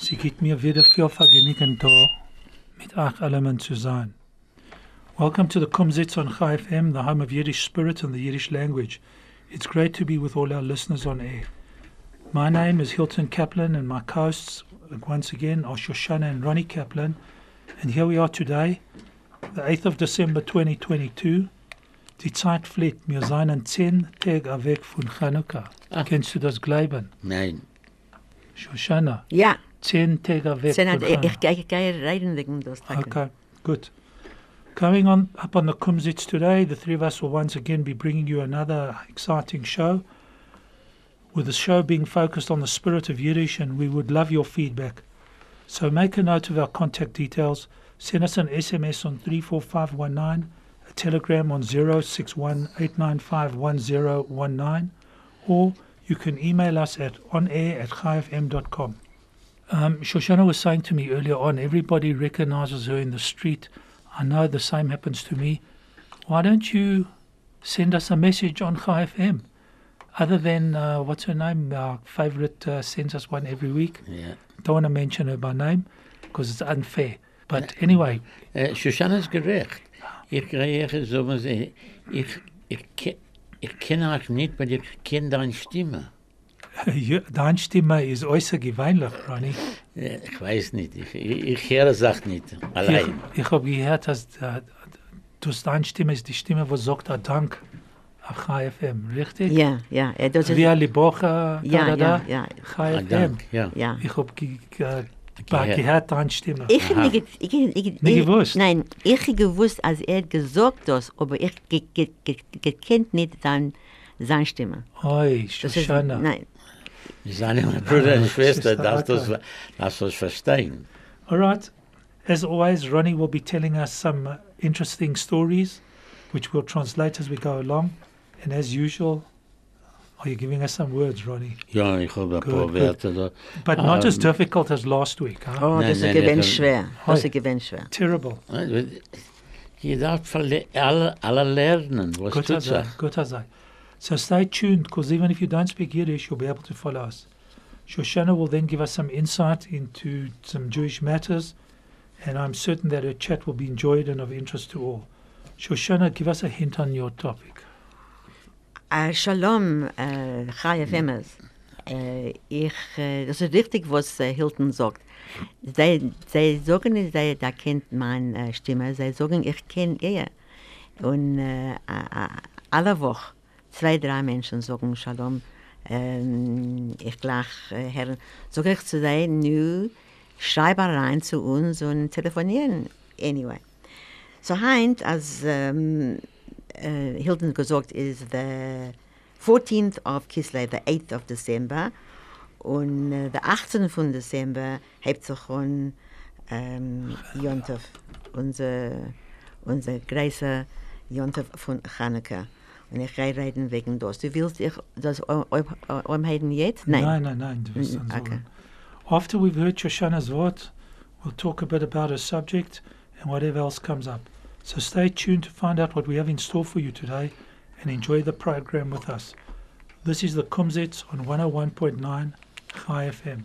Sie gibt mir wieder viel Vergnügen da, mit euch allen zu sein. Welcome to the Kumzits on Chai FM, the home of Yiddish spirit and the Yiddish language. It's great to be with all our listeners on air. My name is Hilton Kaplan, and my hosts, once again, are Shoshana and Ronnie Kaplan. And here we are today, the 8th of December 2022. Die Zeit fliegt, wir seien zehn Tage weg von Chanukka. Ah. Kennst du das Glauben? Nein. Shoshana, Ja, weg sind von ich, ich, Chanukka. ich, ich gehe reden wegen das. Tag. Okay, good. Coming on up on the Kumzits today, the three of us will once again be bringing you another exciting show. With the show being focused on the spirit of Yiddish, and we would love your feedback. So make a note of our contact details. Send us an SMS on 34519, a telegram on 0618951019, or you can email us at onair at chaifm.com. Um, Shoshana was saying to me earlier on, everybody recognizes her in the street. I know the same happens to me. Why don't you send us a message on Chai FM? Other than, uh, what's her name? Our favorite uh, sends us one every week. Ja. Don't want to mention her by name because it's unfair. But anyway, Äh, Shoshana ist gerecht. Ich kriege so ich, ich, ke- ich kenne euch nicht, weil ich kenne deine Stimme. Deine Stimme ist äußerst gewöhnlich, Ronny. Ich weiß nicht, ich, ich, ich höre es nicht, allein. Ich, ich habe gehört, dass äh, dass deine Stimme ist die Stimme, die sagt, ah, Dank auf Chai FM, richtig? Ja, ja, das ist, Via Libocha, ja, da, da, ja, ja, Ah, FM. dank, ja. ja. Ich habe ge ge Gehört. gehört deine Stimme. Ich habe nicht, ich, ich, ich, Nicht gewusst? Nein, ich habe gewusst, als er gesagt das, aber ich ge, ge, ge, gekannt nicht sein, seine Stimme. Oi, Das ist, Shoshana. Nein, Seine Bruder und Schwester, Sister, darfst du okay. das das verstehen. All right. As always, Ronnie will be telling us some uh, interesting stories, which we'll translate as we go along. And as usual, are you giving us some words, Ronnie? Ja, ich habe ein Good, paar good. Wörter da. But not as Um, difficult as last week. Huh? oh, Nein, das ist nein, gewinn schwer, das Hoi. schwer. Terrible. Je darf verle- alle, alle lernen, was Good tut as I. sich. Good as I. So stay tuned, because even if you don't speak Yiddish, you'll be able to follow us. Shoshana will then give us some insight into some Jewish matters, and I'm certain that her chat will be enjoyed and of interest to all. Shoshana, give us a hint on your topic. Äh, Shalom, äh, Chai mm. FMs. Äh, uh, ich, äh, das ist richtig, was äh, Hilton sagt. Sie, sie sagen nicht, sie da kennt meine äh, Stimme, sie sagen, ich kenne ihr. Und äh, alle Woche zwei, drei Menschen sagen Shalom. Ähm, ich gleich, äh, Herr, sage ich zu sein, nu schreib rein zu uns und telefonieren. Anyway. So heint, als ähm, uh, Hilton gesagt ist the 14th of Kislev, the 8th of December. Und uh, the 18th von Dezember hebt sich schon ähm, Jontov, unser, unser großer Jontov von Chanukka. Und ich gehe reden wegen das. Du willst ich das umheiden jetzt? Nein. Nein, nein, nein. du wirst mm, dann okay. sagen. After we've heard Shoshana's Wort, we'll talk a bit about her subject and whatever else comes up. So stay tuned to find out what we have in store for you today and enjoy the program with us. This is the Kumzits on 101.9 Chai FM.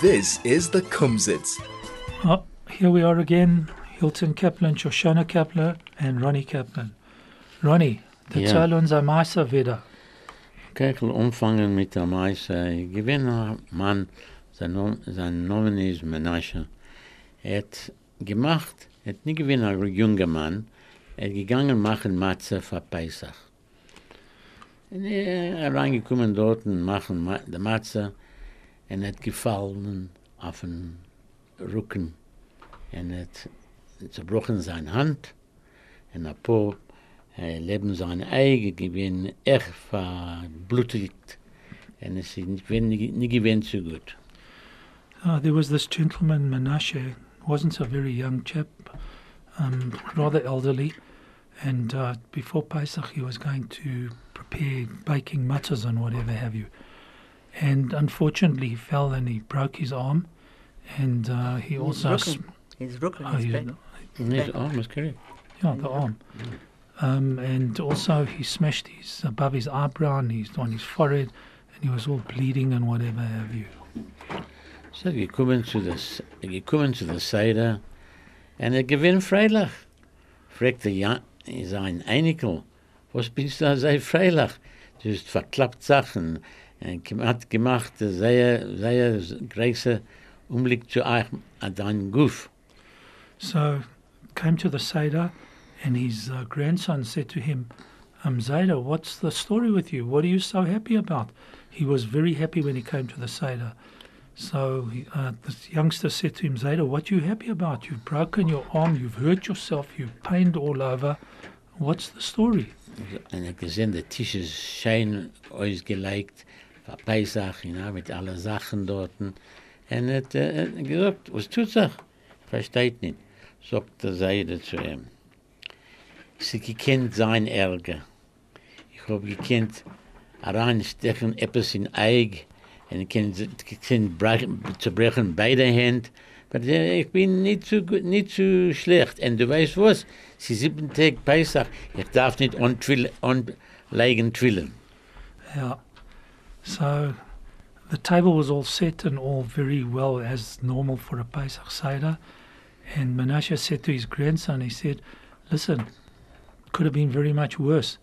This is the Kumzits. Oh, here we are again. Hilton Kaplan, Shoshana Kaplan, and Ronnie Kaplan. Ronnie, Ja. erzähl uns ein Meister wieder. Kekel umfangen mit der Meise. Ich gewinne ein Mann, sein, sein Name ist Menashe. Er hat gemacht, er hat nicht gewinne ein junger Mann, er hat gegangen machen Matze für Pesach. Und er ist reingekommen dort und machen Ma die Matze und hat gefallen auf den Rücken. Er hat zerbrochen seine Hand und äh, Leben sein eigen. Und es ist nicht, nicht, nicht so gut. Uh, there was this gentleman, Menashe, wasn't a very young chap, um, rather elderly, and uh, before Pesach he was going to prepare baking matzahs and whatever have you. And unfortunately he fell and he broke his arm, and uh, he also... He's rooken. He's rooken Oh, his he- back. His arm is correct. yeah, the arm. Um, and also he smashed his above his eyebrow and he's on his forehead, and he was all bleeding and whatever have you. So gekommen zu das, gekommen zu der Seite, und er gewinnt freilich. Fragt er ja, sein Einikel, was bist du da sei freilich? Du hast verklappt Sachen, und hat gemacht, sehr, sehr große Umblick zu euch, an deinen Guff. So came to the Seder, and his uh, grandson said to him, um, Zayda, what's the story with you? What are you so happy about? He was very happy when he came to the Seder. So uh, the youngster said to him, Zayda, what are you happy about? You've broken your arm, you've hurt yourself, you've pained all over. What's the story? Er hat gesehen, der Tisch ist schön ausgelegt, für Pesach, you know, mit allen Sachen dort. Er hat äh, gesagt, was tut sich? Versteht nicht. Sagt der Seide zu ihm. Sie gekannt sein Ärger. Ich habe gekannt, reinstechen etwas in Eig, kann, kann brechen, zerbrechen beide Hände. Aber ich bin nicht so, gut, nicht so schlecht. Und du weißt was? Sie sieben Tage Pesach. Ich darf nicht on twill, on legen twillen. Yeah. So the table was all set and all very well as normal for a Pesach Seder. And Menashe said to his grandson, he said, Listen, could have been very much worse.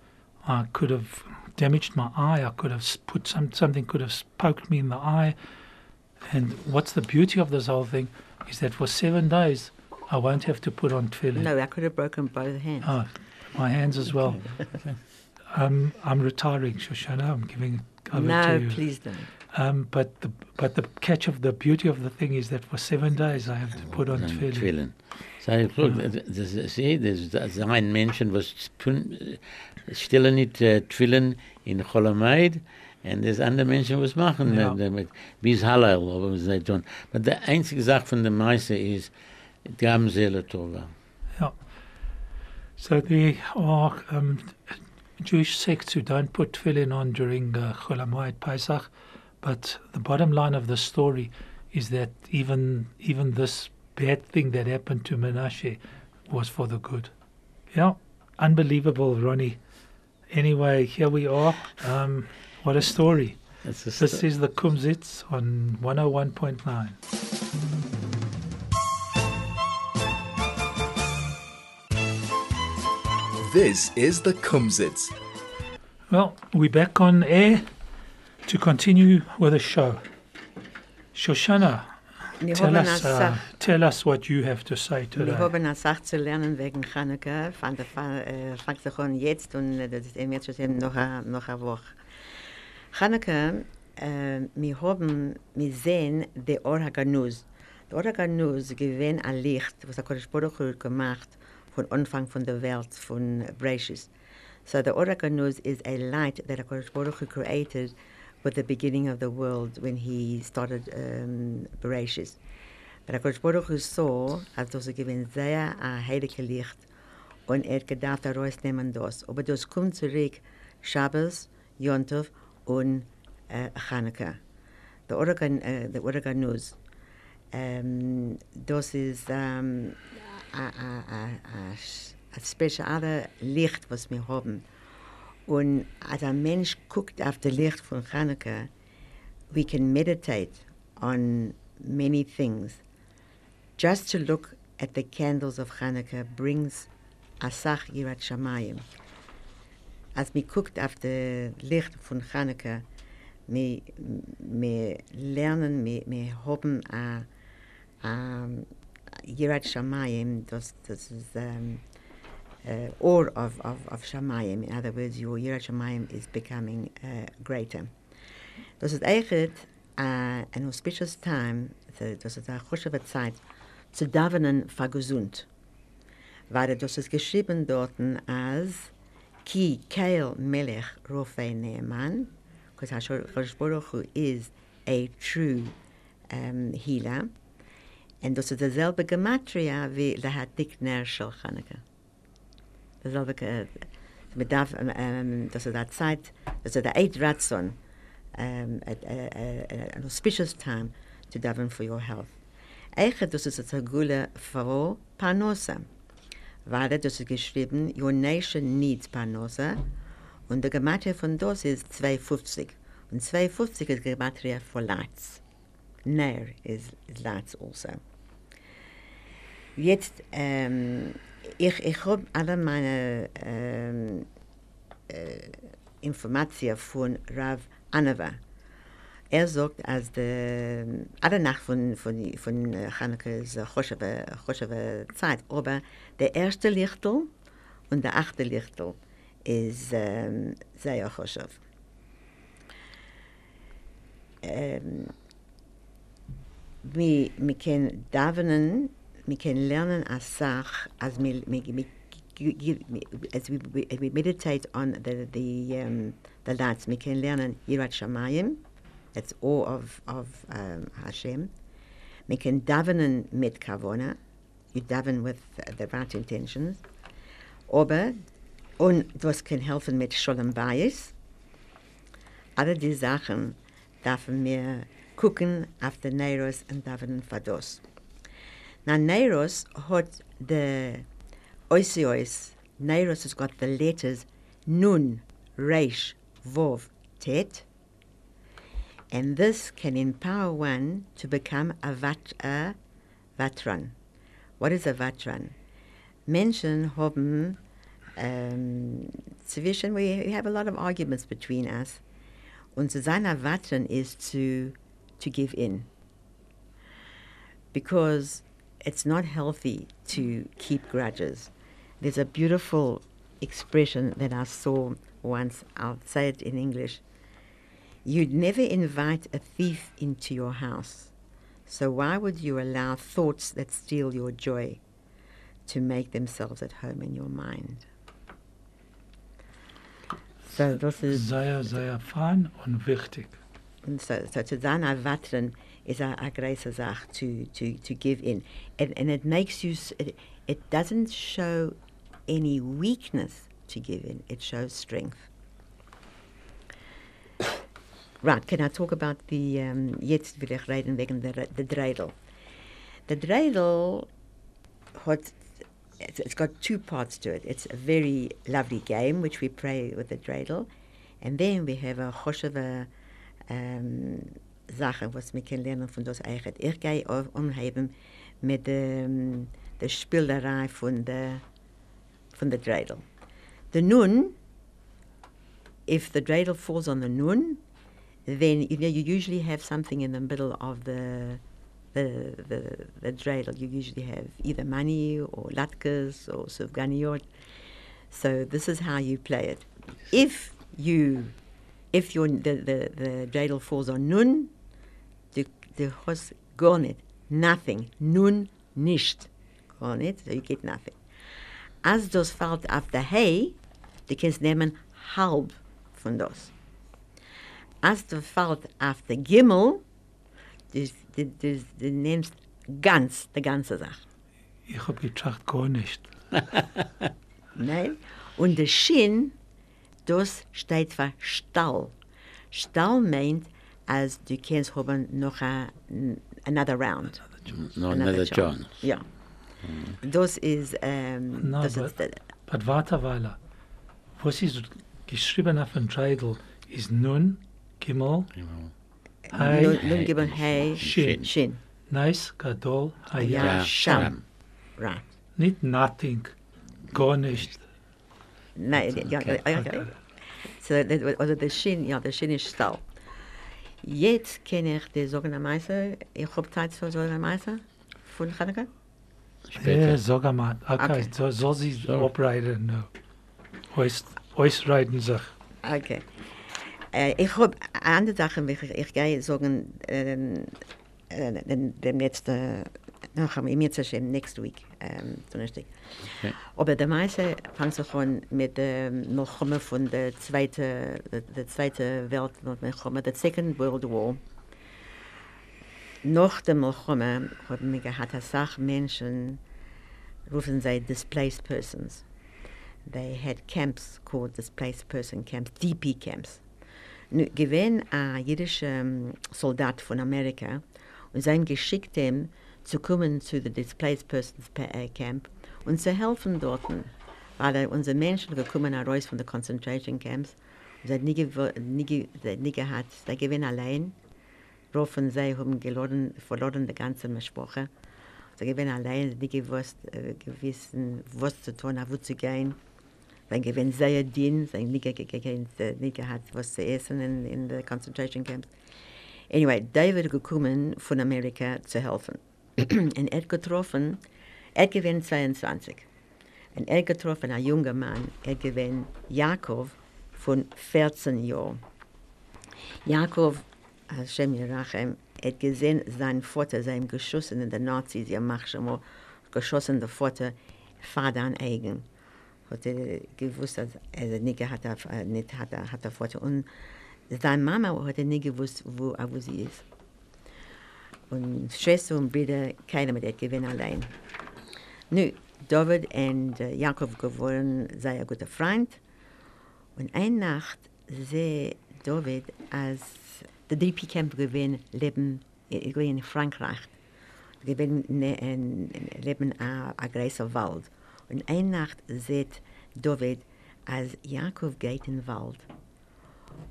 I could have damaged my eye. I could have put some something could have poked me in the eye. And what's the beauty of this whole thing is that for seven days I won't have to put on tefillin. No, I could have broken both hands. Oh, my hands as well. um, I'm retiring, Shoshana. I'm giving over no, to you. No, please don't. Um, but the but the catch of the beauty of the thing is that for seven days I have to put on Dann tefillin. So look, ich, guck, das, das, sieh, das, das sind Menschen, was äh, stellen nicht äh, in Chol Hamoed, und das andere Menschen, was machen Ja. mit, damit, bis Halal, aber was sie tun. Aber die einzige Sache von der Meise ist, die haben Seele Tova. So there are um, Jewish sects who don't put tefillin on during uh, Chol Hamoed Pesach, but the bottom line of the story is that even even this bad thing that happened to Menashe was for the good. Yeah, unbelievable, Ronnie. Anyway, here we are. Um, what a story. Das ist, This is the Kumzits on 101.9. This is the Kumzits. Well, we're back on air to continue with the show. Shoshana, tell us, uh, tell us what you have to say Wir today. haben eine Sache zu lernen wegen Chanukka. Fand eh, der fängt sich an jetzt und äh, eh, das ist im jetzt schon noch noch eine Woche. Chanukka, wir eh, haben, wir sehen die Ohr HaGanuz. Die Ohr HaGanuz gewinnt ein Licht, was der Kodesh Baruch gemacht von Anfang von der Welt, von Breishis. So the Ohr HaGanuz is a light that HaKadosh Baruch Hu created with the beginning of the world when he started um, Bereshis. But HaKadosh Baruch Hu saw, als das gewinnt sehr ein heiliges Licht und er hat gedacht, er rausnehmen das. Aber das kommt zurück, Shabbos, Yontov und äh, Chanukah. The Oregon, äh, the Ohr HaGanuz. Um, das ist um, ein spezielles Licht, was wir haben. Und als ein Mensch guckt auf das Licht von Chanukah, we can meditate on many things. Just to look at the candles of Chanukah brings Asach Yirat Shamayim. Als wir guckt auf das Licht von Chanukah, wir, wir lernen, wir, wir haben a, a Yirat Shamayim, das, das ist um, uh, awe of, of, of Shamayim. In other words, your Yirat Shamayim is becoming uh, greater. Das ist eigentlich uh, ein auspicious time, das ist eine gute Zeit, zu davenen für gesund. Weil das ist geschrieben dort als Ki Kael Melech Rofei Neeman, because Hashor Baruch Hu is a true um, healer. En dat is dezelfde gematria wie Lahatik Ner Shel Chanukah. selbe äh, mit darf ähm, ähm dass er da Zeit dass er da eight ratson at ähm, äh, äh, an auspicious time to daven for your health. Eiche das ist das gule for panosa warte das ist geschrieben your nation needs panosa und der gematria von das ist 250 und 250 ist gematria for lights nair is, is also. Jetzt ähm ich, ich habe alle meine ähm, äh, Informationen von Rav Anava. Er sagt, als die, alle Nacht von, von, von Chanukah ist Chosheve Zeit, aber der erste Lichtel und der achte Lichtel ist ähm, sehr Choshev. Ähm, wir, wir können davenen, wir können lernen als Sach, als wir, wir, wir as we, we, we meditate on the the um, the lights, we can learn Yirat Shamayim, that's awe of of um, Hashem. We can daven and mit kavona, you daven with the right intentions. Aber und das kann helfen mit Shalom Bayis. Alle die Sachen dürfen wir gucken auf den Neiros und davenen Fados. Na Neiros hat the Oisiois, Nairos has got the letters Nun, Reish, Vov, Tet, and this can empower one to become a, vat, a Vatran. What is a Vatran? Menschen haben um, zwischen, we have a lot of arguments between us. Und zu sein Vatran is to, to give in. Because it's not healthy to keep grudges. There's a beautiful expression that I saw once. I'll say it in English. You'd never invite a thief into your house. So why would you allow thoughts that steal your joy to make themselves at home in your mind? So this is Sehr, sehr fein und wichtig. and so, so to Vatran is a große Sache to, to, to give in. And, and it makes you, it, it doesn't show any weakness to give in, it shows strength. Right, can I talk about the, um, jetzt will ich reden wegen der Dreidel. The Dreidel hat, it's, it's got two parts to it. It's a very lovely game, which we play with the Dreidel. And then we have a Chosheva um, Sache, was wir können lernen von das eigentlich. Ich gehe umheben mit um, der Spielerei von der, von der Dreidel. The Nun, if the dreidel falls on the nun, then you know you usually have something in the middle of the the the, the dreidel. You usually have either money or latkes or sufganiot. So this is how you play it. If you if your the the, the dreidel falls on nun, the horse gar nicht, nothing. Nun nicht. Gar nicht, so you get nothing. Als das fällt auf der Hay, du kannst nehmen halb von das. Als das fällt auf der Gimmel, du, du, du, du nimmst ganz, die ganze Sache. Ich hab gedacht, gar nicht. Nein? Und der Schinn, das steht für Stall. Stall meint, als du kannst haben noch a, another round. No, another chance. Ja. Das ist, ähm, Na, das aber- ist, Aber warte Weile. Was ist geschrieben auf dem Dreidel ist Nun, Gimel, Hai, nun, nun geben Hey, Shin. Shin. Nes, Gadol, Haya. Ja, Ja, Sham. Sham. Right. Nicht nothing, gar nicht. Nein, ja, ja, ja, ja. So, das- also der Shin, ja, der Shin ist Stall. Jetzt kenne ich die sogenannte Meister. Ich habe Zeit für sogenannte Meister von Chanukah. Ja, Später. sag mal. Okay, Okay. so soll sie So. abreiten. No. Ois, ois reiten sich. Okay. Äh, ich habe eine Sache, ich, ich gehe sagen, ähm, äh, dem, dem letzten Noch einmal, mir zu schämen, next week, ähm, Donnerstag. Okay. Aber der meiste fängt sich an mit dem Milchome von der zweiten, der, der zweite Welt, Milchome, der Second World War. Nach dem Milchome haben wir gehabt, dass auch Menschen, rufen sie displaced persons. They had camps called displaced person camps, DP camps. Nu, gewesen ein jüdischer ähm, Soldat von Amerika und sein geschickt ihm zu kommen zu der Displaced Persons äh, Camp und zu helfen dort, weil er unsere Menschen gekommen heraus von den Concentration Camps und sie hat nie, nie, nie gehabt, sie gewinnen allein, rufen sie haben geloren, verloren die ganze Sprache. Sie gewinnen allein, nie gewusst, äh, gewissen, was zu tun, wo zu gehen. Wenn gewinn sehr dien, sie nie, nie gehabt, was zu essen in, in den Concentration Camps. Anyway, David gekommen von Amerika zu helfen. und er getroffen, er gewinnt 22. Und er getroffen, ein junger Mann, er gewinnt Jakob von 14 Jahren. Jakob, Hashem Yerachem, hat gesehen, sein Vater, sein geschossen in den Nazis, ihr macht schon mal geschossen, der Vater, Vater an eigen. Hat er gewusst, dass er nicht hat, er, nicht hat, er, hat der Vater. Und seine Mama hat er nicht gewusst, wo, wo sie ist. Und Schwester und Brüder, keiner mit gewinnen allein. Nu, David und äh, Jakob geworden sehr guter Freund. Und eine Nacht sehe David, als der DP Camp gewinn leben äh, in Frankreich. Gewinn ne, in, in, leben a, a großer Wald. Und eine Nacht sieht David, als Jakob geht in den Wald.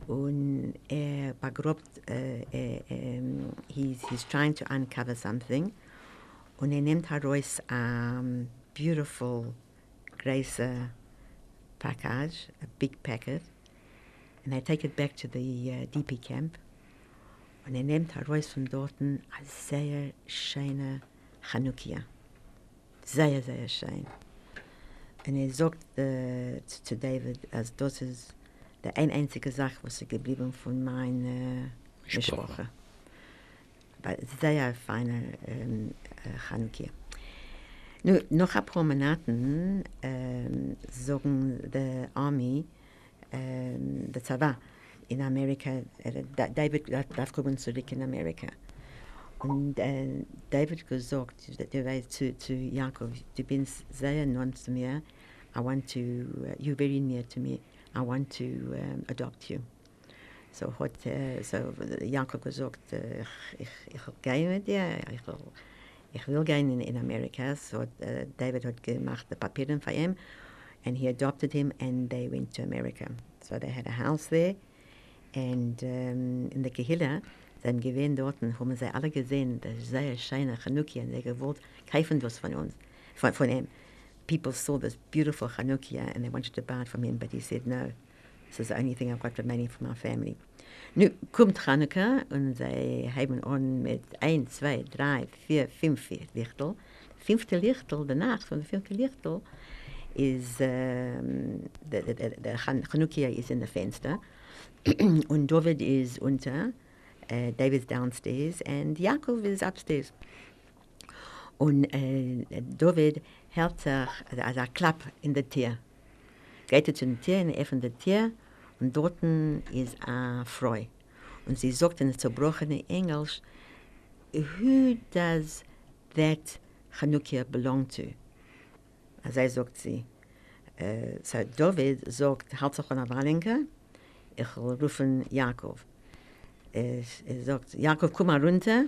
Und er begrabt, äh, he's, he's trying to uncover something. Und er nimmt heraus ein beautiful, große package, a big packet. And I take it back to the uh, DP camp. Und er nimmt heraus von dort eine sehr schöne Chanukia. Sehr, sehr schön. Und er sagt zu, zu David, als das ist die ein einzige Sache, was geblieben von meiner äh, Sprache. Aber sehr feine ähm, äh, Chanukia. Nu, noch ein paar Monaten ähm, sagen die Army, ähm, der Zava in Amerika, äh, Da- David darf- kommen zurück in Amerika. Und äh, David gesagt, der weiß zu, zu Jakob, du bist sehr nah zu mir, I want to, uh, you're very near to me, I want to um, adopt you. So hat so Jakob gesagt, äh, ich, ich, ich gehe mit dir, ich will, ich will gehen in, in. So äh, David had gemacht die Papiere für ihn and he adopted him and they went to America. So they had a house there and um, in der Kehilla, sein Gewinn dort, haben sie alle gesehen, das ist sehr schöne Chanukia und sie gewollt kaufen was von uns, von, von ihm. People saw this beautiful Chanukia and they wanted to buy it from him, but he said no. This is the only thing I've got remaining from our family. Nu kommt Chanukka und sie haben an mit ein, zwei, drei, vier, fünf Lichtel. Fünfte Lichtel, der Nacht von der fünfte Lichtel, ist, ähm, der, der, der, der Chan- Chanukia ist in der Fenster und David ist unter, äh, David ist downstairs and Jakob ist upstairs. Und äh, David hält sich, also, ein Klapp in der Tür. Geht er zu der Tür, und er öffnet die Tür und dort ist eine Frau. Und sie sagt in zerbrochenen Englisch, who does that Chanukia belong to? Also sagt sie, äh, so David sagt, halt sich der Wallenke, ich rufen Jakob. Er, er sagt, Jakob, komm mal runter.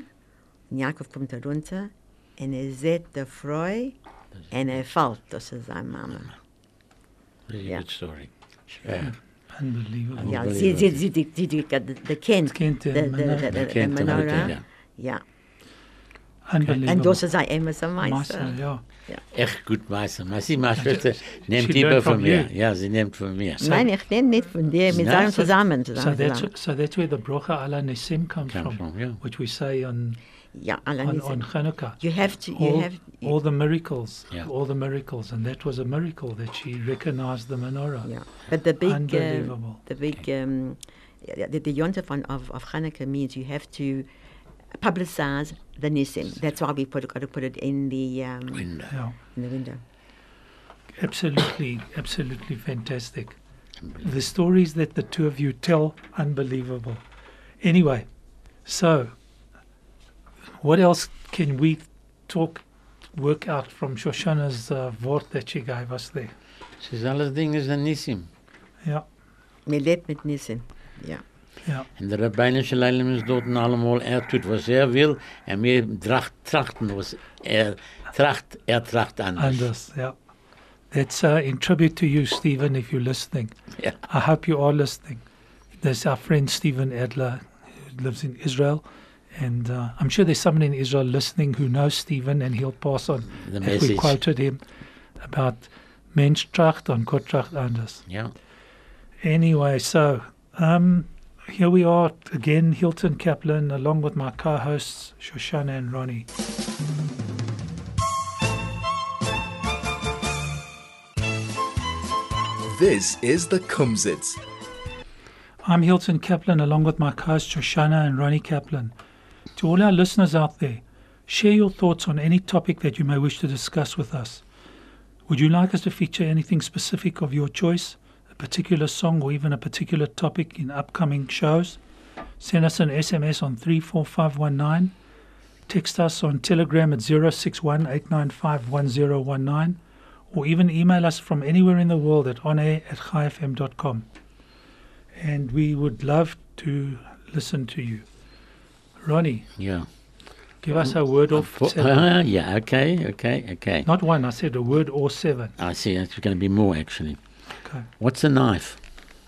Und Jakob kommt da runter und er sieht die Frau und er fällt, das ist seine Mama. Very Ja. good story. Yeah. Unbelievable. Ja, sie, sie, sie, die, die, die, die, die Kind, Kind, die, der die, die, Menorah. die, Der die Kind, der Menorah. Mutter, ja. Ja, Unbelievable. und das ist ein Emerson Meister, Meister. ja. Echt gut, Meister. Sie, meine Schwester, nimmt She lieber learned von from mir. you. Ja, sie nimmt von mir. Nein, ich nehme nicht von dir, wir Nein, sind zusammen. So zusammen, that's, zusammen. so that's where the brocha ala nesim comes Comes from, from, yeah. which we say on Ja, alle on, on Hanukkah. You have to, you all, have, all the miracles, Yeah. all the miracles, and that was a miracle that she recognized the menorah. Yeah, but the big, uh, the big, um, the, the yontif on, of, of Hanukkah means you have to publicize the Nisim. That's why we put got to put it in the um, Window. Yeah. in the window. Absolutely, absolutely fantastic. The stories that the two of you tell, unbelievable. Anyway, so what else can we talk, work out from Shoshana's uh, word that she gave us there? Ze alles dingen zijn nissim. Ja, Wir lebt mit Nisim. Ja. ja, En de rabbinische leiding is dort allemaal, er tut, was er will, en wir tracht, trachten, was er tracht, er tracht anders. anders, yeah. That's uh, in tribute to you, Stephen, if you're listening. Yeah. I hope you are listening. There's our friend Stephen Adler who lives in Israel. And uh, I'm sure there's someone in Israel listening who knows Stephen and he'll pass on The if we quoted him about Mensch tracht und Gott tracht anders. Ja. Anyway, so um, here we are again, Hilton Kaplan, along with my co-hosts Shoshana and Ronnie. This is the Kumzits. I'm Hilton Kaplan, along with my co-hosts Shoshana and Ronnie Kaplan. To all our listeners out there, share your thoughts on any topic that you may wish to discuss with us. Would you like us to feature anything specific of your choice, a particular song, or even a particular topic in upcoming shows? Send us an SMS on 34519. Text us on Telegram at 061 895 or even email us from anywhere in the world at onair at chaifm.com. And we would love to listen to you. Ronnie, Yeah. give us a word of Vo- seven. Ah, yeah, okay, okay, okay. Not one, I said a word or seven. I see, it's going to be more actually. Okay. What's a knife?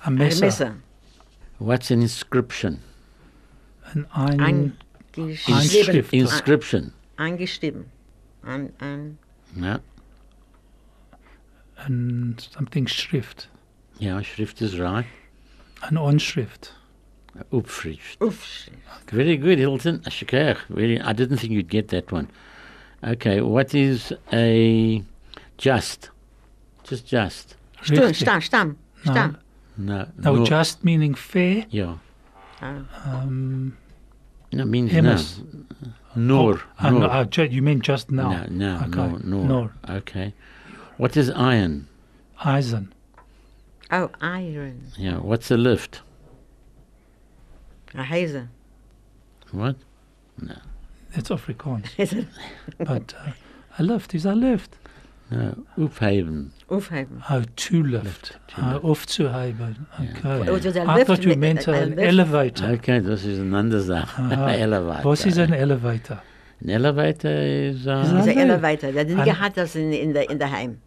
A messer, Messer. What's an inscription? an ein, Eingeschrieben. Inschrift. Inscription. Eingeschrieben. Ein, ein, Ja. and something Schrift, Yeah, Schrift is right. an Onschrift. Upfrift. Aufschrift. Very good, Hilton. Ashikach. Very. I didn't think you'd get that one. Okay, what is a just? Just just. Stamm, Richtig. Stamm, Stamm. No, No. no, no. just meaning fair. Yeah. Ah. Um, No means Emes. no. Nor. Oh, uh, no, nor. uh, ju- you mean just now. No, no, Okay. nor, nor. Nor. Okay. What is iron? Eisen. Oh, iron. Yeah. What's a lift? A Heise. What? It's Afrikaans. Is it? but uh, a lift is I left. No. Uphaven. Aufheben. Oh, to lift. to Uh, lift. off to haven. Okay. Yeah. It was lift thought you meant a- a an lift. elevator. Okay, this is an andere Sache. Aha. elevator. What is an elevator? An elevator is. Uh, Is Is that- a elevator. Dat didn't An- gehad das in, in, the, in the heim.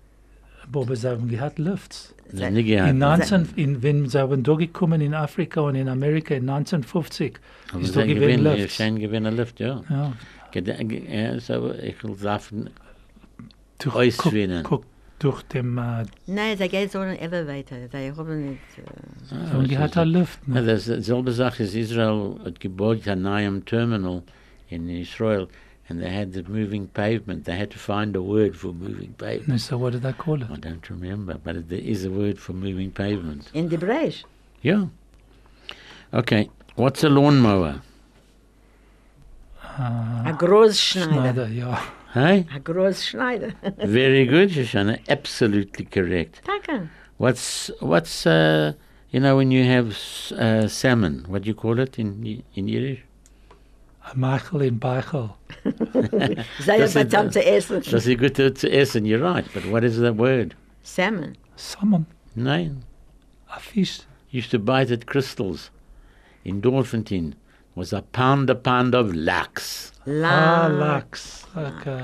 Bob ze hebben gehad lifts. the nigger In hat- 19, in, wenn sie haben da gekommen in Afrika und in Amerika in 1950, Aber ist sie da gewesen gewinnen, Lifts. schein gewinnen Lift, ja. Ja, Gede- ge- Ja, so, ich will sagen, durch, Ausschwinnen. guck, guck, durch dem, äh, Nein, sie geht so ein elevator. Sie haben nicht... äh, ah, so was gehad ist a das? lift. Ja, Ne? das selbe Sache ist Israel hat gebaut ein neues Terminal in Israel and they had the moving pavement. They had to find a word for moving pavement. So what did they call it? I don't remember, but there is a word for moving pavement. In the Bresch. Yeah. Okay. What's a lawnmower? A Großschneider. Schneider, ja. Hey? A Großschneider. Very good, Shoshana. Absolutely correct. Danke. What's what's uh, you know when you have uh, salmon? What do you call it in in Yiddish? A Michael in Beichel. Sehr Das ist- zu essen. Das ist gut to, to essen. You're right, but what is the word? Salmon. Salmon, Nein. a fish. Used to buy it at Crystals in Doornfontein. Was a pound a pound of lax. Ah, La. lachs. Okay.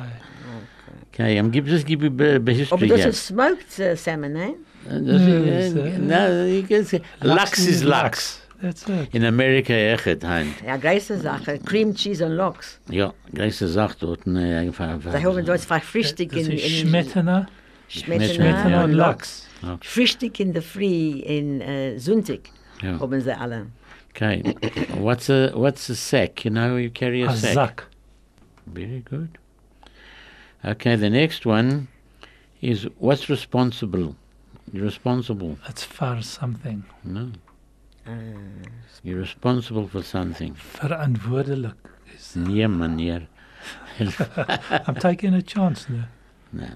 Okay, I'm give, just give you a bit of Aber history das here. ist smoked uh, salmon, eh? Uh, das ist- Yes, uh, no, you can say Lux is Lux. That's it. In America, echt, hein. Ja, große Sache. Cream cheese und Lox. Ja, große Sache dort. Ne, einfach, Sie haben dort verfristig Das in... ist in Schmetterner, Schmetterner Schmetterner Ja. und und Lachs. Lox. Frühstück in der Früh in äh, Sonntag Ja. haben sie alle. Okay, what's a what's a sack? You know, you carry a, A sack. Sack. Very good. Okay, the next one is what's responsible. You're responsible. That's for something. No, you're responsible for something. Verantwoordelijk. is. Nee, meneer. I'm taking a chance now. No.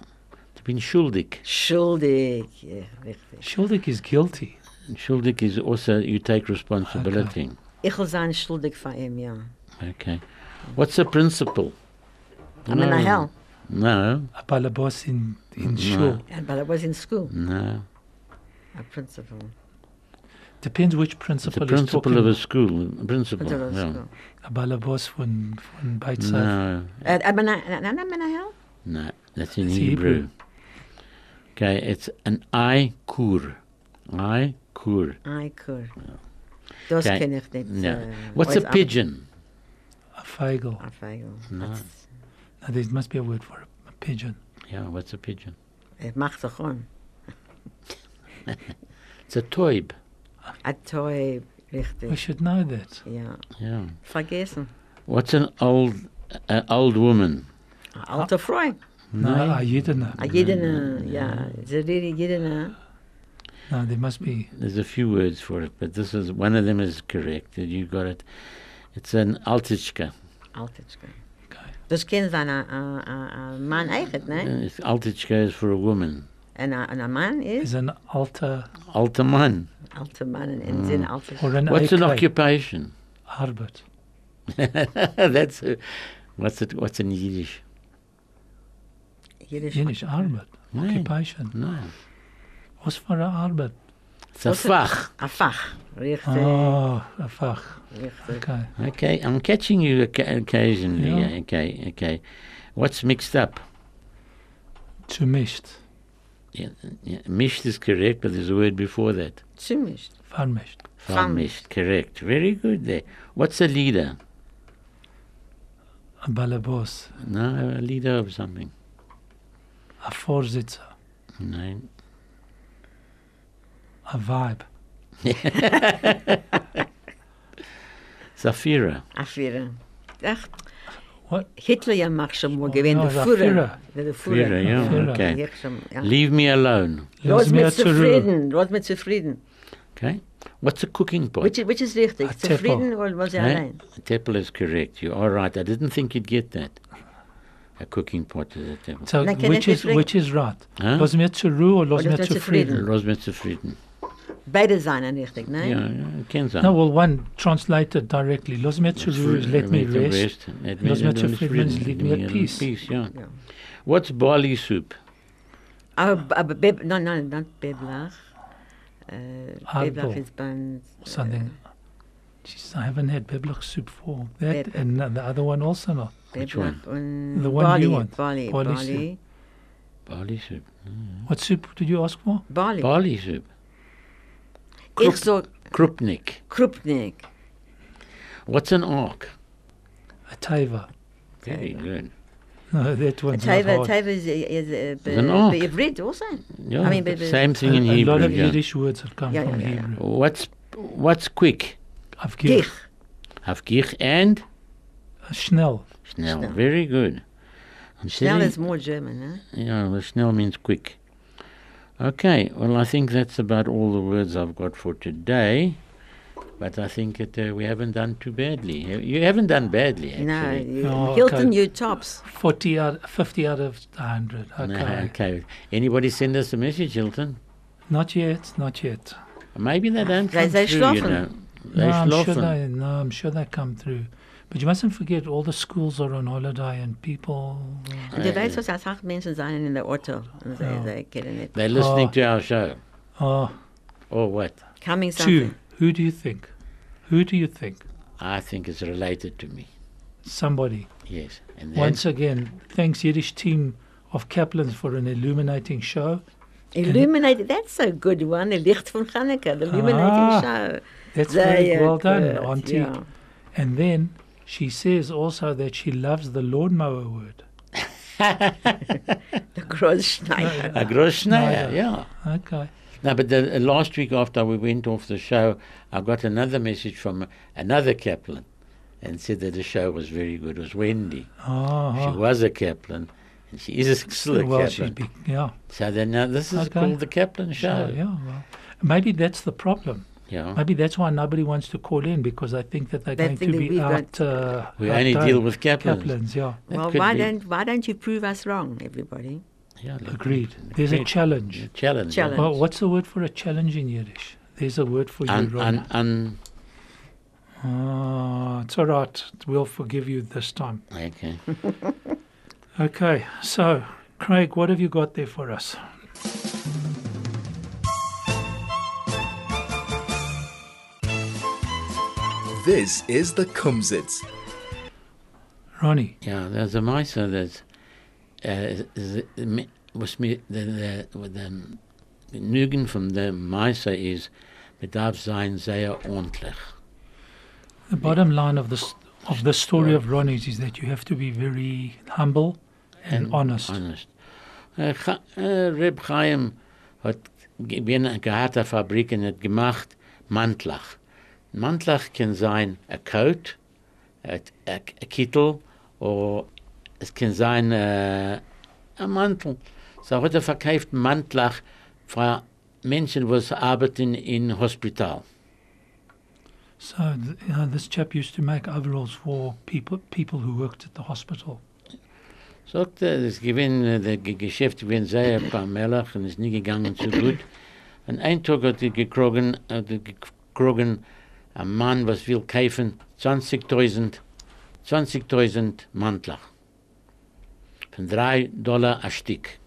Ich bin schuldig. Schuldig. Ja, richtig. Schuldig is guilty. Schuldig is also you take responsibility. Ich will sein schuldig von ihm, ja. Okay. What's the principle? I'm in a hell. No, A balabos in, in No. shul. And, but I was in school, no. a principal. Depends which It's principle a is principle of a school. Principle. Principal of yeah. school. A balabos von, von Beit Saif. No, Uh, I'm in a, and I'm in a hell? no. That's in It's Hebrew. Hebrew. Okay, it's an I kur. I kur. Ay, cool. Das Okay. kenne ich nicht. Yeah. äh, What's a pigeon? A feigel. a Feigl. No. Das- Now, there must be a word for a, a pigeon. Yeah, what's a pigeon? Es macht sich an. It's a toib. A toy, We should know that. Yeah. Yeah. Vergessen. What's an old, uh, old woman? A alte Frau. No, a yidana. A jedene, ja. Ze reden jedene. No, there must be. There's a few words for it, but this is one of them is correct. You got it. It's an altichka. Altitschke. Okay. Das kann sein a, man a, a Mann eigen, ne? Uh, Altichka is for a woman. En a, en a Mann is Is an alter Alter man. alte Mann in, mm. in Sinn alte. or an What's an occupation? Arbeit. That's a, what's it? What's in Yiddish? Jiddisch. Yiddish, Arbeit. Nee. Occupation. No, Was for a Arbeit? it's a fach. A Fach. Richtig. Oh, a fach. Richtig. Okay. Okay, I'm catching you occasionally. Yeah. yeah, Okay, okay. What's mixed up? Zu mischt. Yeah, yeah, mished is correct, but there's a word before that. Ziemlich. Vermischt. Farmished, correct. Very good there. What's a leader? A balabos. No, a leader of something. A Vorsitzer. No. A vibe. Zafira. A Führer. Ach, What? Hitler ja mach schon mal gewinnt, no, der Führer. Führer. Der Führer, Führer. ja, okay. Ich schon, ja. Leave me alone. Lass Lass mir mich zur Ruhe. zufrieden, lass mich zufrieden. Okay. What's a cooking pot? Which, which is richtig? A Zufrieden oder was Eh? allein? A teppel is correct. You are right. I didn't think you'd get that. A cooking pot is a teppel. So which is which is right? Huh? Lass mir zur Ruhe oder lass Oder mir lass mir zufrieden? zufrieden. Lass mich zufrieden. Beide seien richtig, ne? Ja, ja, kennst du. No, well, one translated directly. Lass mir zur Ruhe let me rest. Let Lass me mir zufrieden leave me at peace. Peace, ja. Ja. What's barley soup? Aber, aber Beb, nein, nein, not Beblach. Uh, Hardball. Beblach ist beim... Uh, Something. Jeez, I haven't had biblach soup for that, Bib- and the other one also not. Which one? The one Barley, you want. Barley, Barley Barley, Barley soup. Mm. What soup did you ask for? Barley. Barley soup. Ich so Krupnik. Krupnik. What's an ark? A taiva. Very good. No, that one's not Taiva, hard. Taiva is, is, is Is an ark. Ivrit also. Yeah, I mean, but- but- same thing in a, a Hebrew. lot of yeah. Yiddish words have come Yeah, from yeah, yeah. Hebrew. What's what's quick? Avgir. Gich. Havgich and Schnell. schnell. Schnell. Very good. I'm Schnell sitting- is more German, ne? Yeah, well, schnell means quick. Okay, well, I think that's about all the words I've got for today. But I think that uh, we haven't done too badly. You- You haven't done badly, No, actually. you- Oh, Hilton, okay. you tops. 40 out, 50 out of 100. Okay. No, okay. Anybody send us a message, Hilton? Not yet, not yet. Maybe they don't They- come they through, you know. They no, I'm sure they, no, I'm sure they come through. But you mustn't forget, all the schools are on holiday and people. Und du weißt, was als acht Menschen sein in der Auto. Und sie, kennen nicht. They're listening Oh. to our show. Oh, Or what? Coming something. two. Who do you think? Who do you think? I think it's related to me. Somebody. Yes. And then, Once again, thanks Yiddish team of Kaplans for an illuminating show. Illuminated, that's a good one. The Licht von Hanukkah, the illuminating Ah, show. That's very Sehr well done, Auntie. Ja. And then she says also that she loves the lawnmower word. Der Großschneider. a Groschneier, Schneider. yeah. Okay. No, but the, uh, last week after we went off the show, I got another message from another Kaplan and said that the show was very good. It was Wendy. Oh, She was a Kaplan and she is a, still a well, Kaplan. big, yeah. So then now this is Okay. called the Kaplan show. So, yeah, well, maybe that's the problem. Ja. Maybe that's why nobody wants to call in because I think that they're They going to be out. Uh, We only outdone. deal with Kaplans. Kaplans, yeah. That well, why be. don't why don't you prove us wrong, everybody? Yeah, look, Agreed. There's a Agreed. challenge. Challenge. Challenge. Well, what's the word for a challenge in Yiddish? There's a word for you, Un, Ronnie. un, un, Ah, it's all right. We'll forgive you this time. okay. Okay, so Craig, what have you got there for us? This is the Kumzits. Ronnie, Yeah, there's a meister that uh, z- me- was mir der der der Nügen von der Meister ist bedarf sein sehr ordentlich. the bottom line of this of the story of Ronnie's is that you have to be very humble and, honest. Honest. Äh, Cha- äh, Reb Chaim hat gewinn gehabt eine Fabrik und hat gemacht Mantlach. Mantlach kann sein ein Coat, ein ein- ein Kittel oder es kann sein ein Mantel. So er verkauft Mantlach für Menschen, die arbeiten in Hospital. So th- you know, this chap used to make overalls for people people who worked at the hospital. Sagt er, das gewinn, der Geschäft gewinn sehr ein paar Melach und ist nie gegangen so gut. Und ein Tag hat er gekrogen, hat er gekrogen, ein Mann, was will kaufen, 20.000, 20.000 Mantlach. Von drei Dollar ein Stück.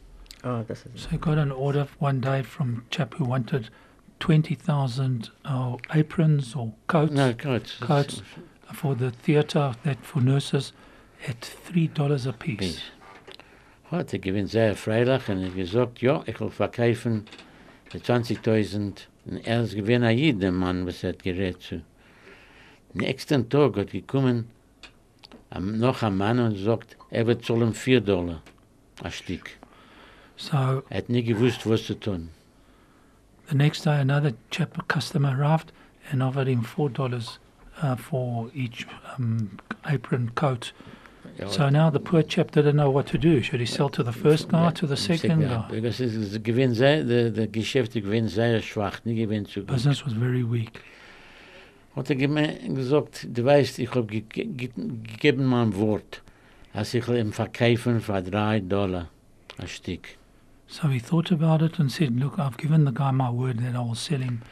Oh, this is So he got an order one day from a chap who wanted twenty thousand uh, aprons or coats Na, gut. Coats. for the theatre that for nurses at three dollars a piece. Hat er gewinn sehr freilich und er gesagt, ja, ich will verkaufen die 20.000. Und er ist gewinn ein jeder Mann, was er hat gerät zu. Nächsten Tag hat gekommen am- noch ein Mann und sagt, er wird zahlen 4 Dollar ein Stück. So Er hat nie gewusst, was zu tun. the next day, another chap, customer arrived and offered him four dollars uh, for each um, apron coat. So now the poor chap didn't know what to do. Should he sell to the first guy, or to the second guy? Because es ist gewinn sehr, der, der Geschäft gewinn sehr schwach, nie gewinn zu gut. Business was very weak. Hat er gesagt, du weißt, ich habe ge ge gegeben mein Wort, als ich ihm verkaufen für drei Dollar ein Stück. So he thought about it and said, "Look, I've given the guy my word that I will sell him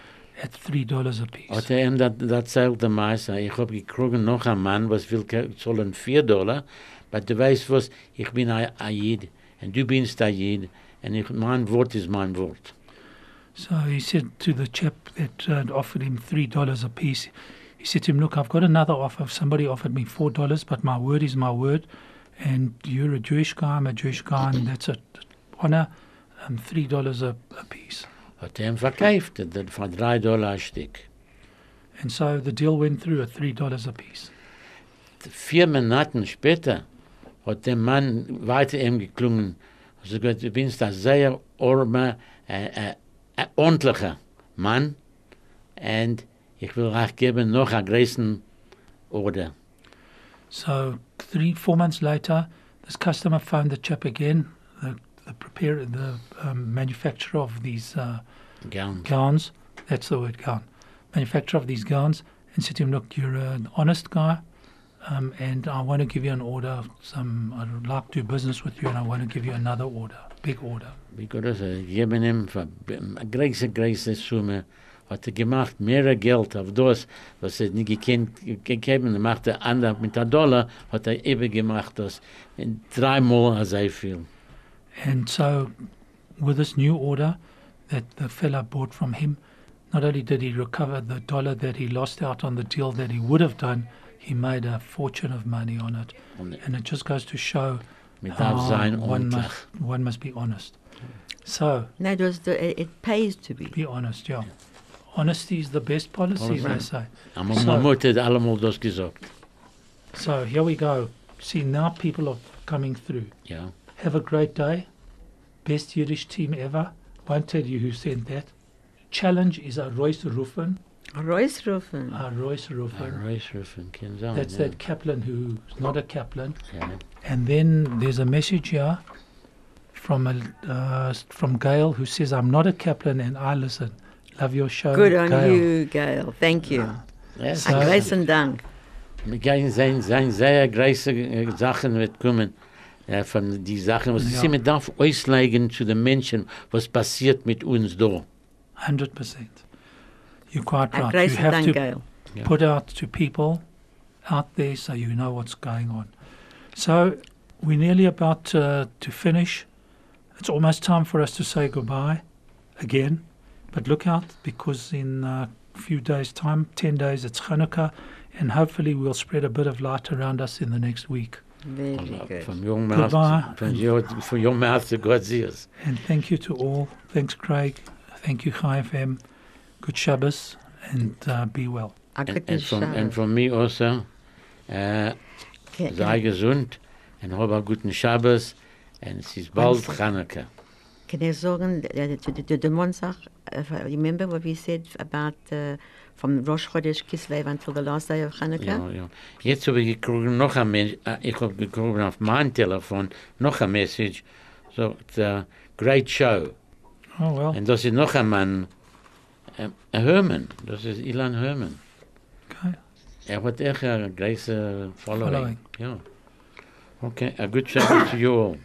at three dollars a piece." Hat er ihm dat, dat erzählt der Meister, ich habe gekriegt noch einen Mann, was will zahlen vier Dollar, aber du weißt was, ich bin ein Ayid, und du bist ein Ayid, and ich, mein Wort ist mein Wort. So he said to the chap that uh, offered him three dollars a piece, he said to him, "Look, I've got another offer. Somebody offered me four dollars, but my word is my word, and you're a Jewish guy, I'm a Jewish guy, and that's a honor. Um, three dollars a, a piece." Er ihm verkauft, für drei Dollar ein Stück. And so the deal went through at three dollars a piece. Vier Minuten später hat der Mann weiter ihm geklungen, also gesagt, du bist ein sehr armer, äh, äh, ein ordentlicher Mann, und ich will auch geben noch einen größeren Order. So three, four months later, this customer phoned the chap again, the preparer, the um, manufacturer of these uh, Gern. gowns. That's the word, gown. Manufacturer of these gowns, and said to him, "Look, you're an honest guy, um, and I want to give you an order. Some I'd like to do business with you, and I want to give you another order, big order." Because er geben ihm für eine große, große Summe, hat er gemacht mehr Geld auf das, was er nicht gekannt, gegeben er anders mit einem Dollar, hat er eben gemacht das, in dreimal so viel. And so, with this new order that the fella bought from him, not only did he recover the dollar that he lost out on the deal that he would have done, he made a fortune of money on it. And it just goes to show mit how one must, one must be honest. So, no, it was the, it, it pays to be. be honest, yeah. Honesty is the best policy, they Policy. say. So- man hat allemal das gesagt. So, here we go. See, now people are coming through. Ja. Have a great day. Best Yiddish team ever. Won't tell you who sent that. Challenge is a Royce Rufen. Reusrufen. A Royce Rufen. Reisrufen, kann sein. That's ja. that Kaplan who's not a Kaplan. Ja. And then there's a message here from a uh, from Gail who says, "I'm not a Kaplan and I listen. Love your show. Good on Gail. you, Gail. Thank you. Yes. So- A großen Dank. Wir gehen sein, sein sehr große Sachen wird kommen. Ja, von die Sachen, was Ja. sie mir darf auslegen zu den Menschen, was passiert mit uns da. 100%. You're quite A right. You have to Gail. Put out to people out there so you know what's going on. So we're nearly about uh, to finish. It's almost time for us to say goodbye again. But look out because in uh, a few days' time, 10 days, it's Hanukkah, and hopefully we'll spread a bit of light around us in the next week. Very good. From your mouth, Goodbye. from your, from your mouth to God's ears. And thank you to all. Thanks, Craig. Thank you, Chai FM. Good Shabbos, and uh, be well. And, and, from, and from me also, äh, Ke- sei gesund und hab einen guten Shabbos and es ist bald Chanukah. Can I sagen uh, to the, to the one sach, uh, remember what we said about uh, from Rosh Chodesh Kislev until the last day of Hanukkah? Ja, ja. Jetzt habe ich gekriegt noch ein Mensch, äh, ich habe gekriegt auf mein Telefon noch ein Message, so, uh, great show. Oh, well. Und das ist noch ein Mann, ein Herman, das ist Ilan Herman. Okay. Er hat echt eine große Following. Following. Ja. Okay, a good show to you all.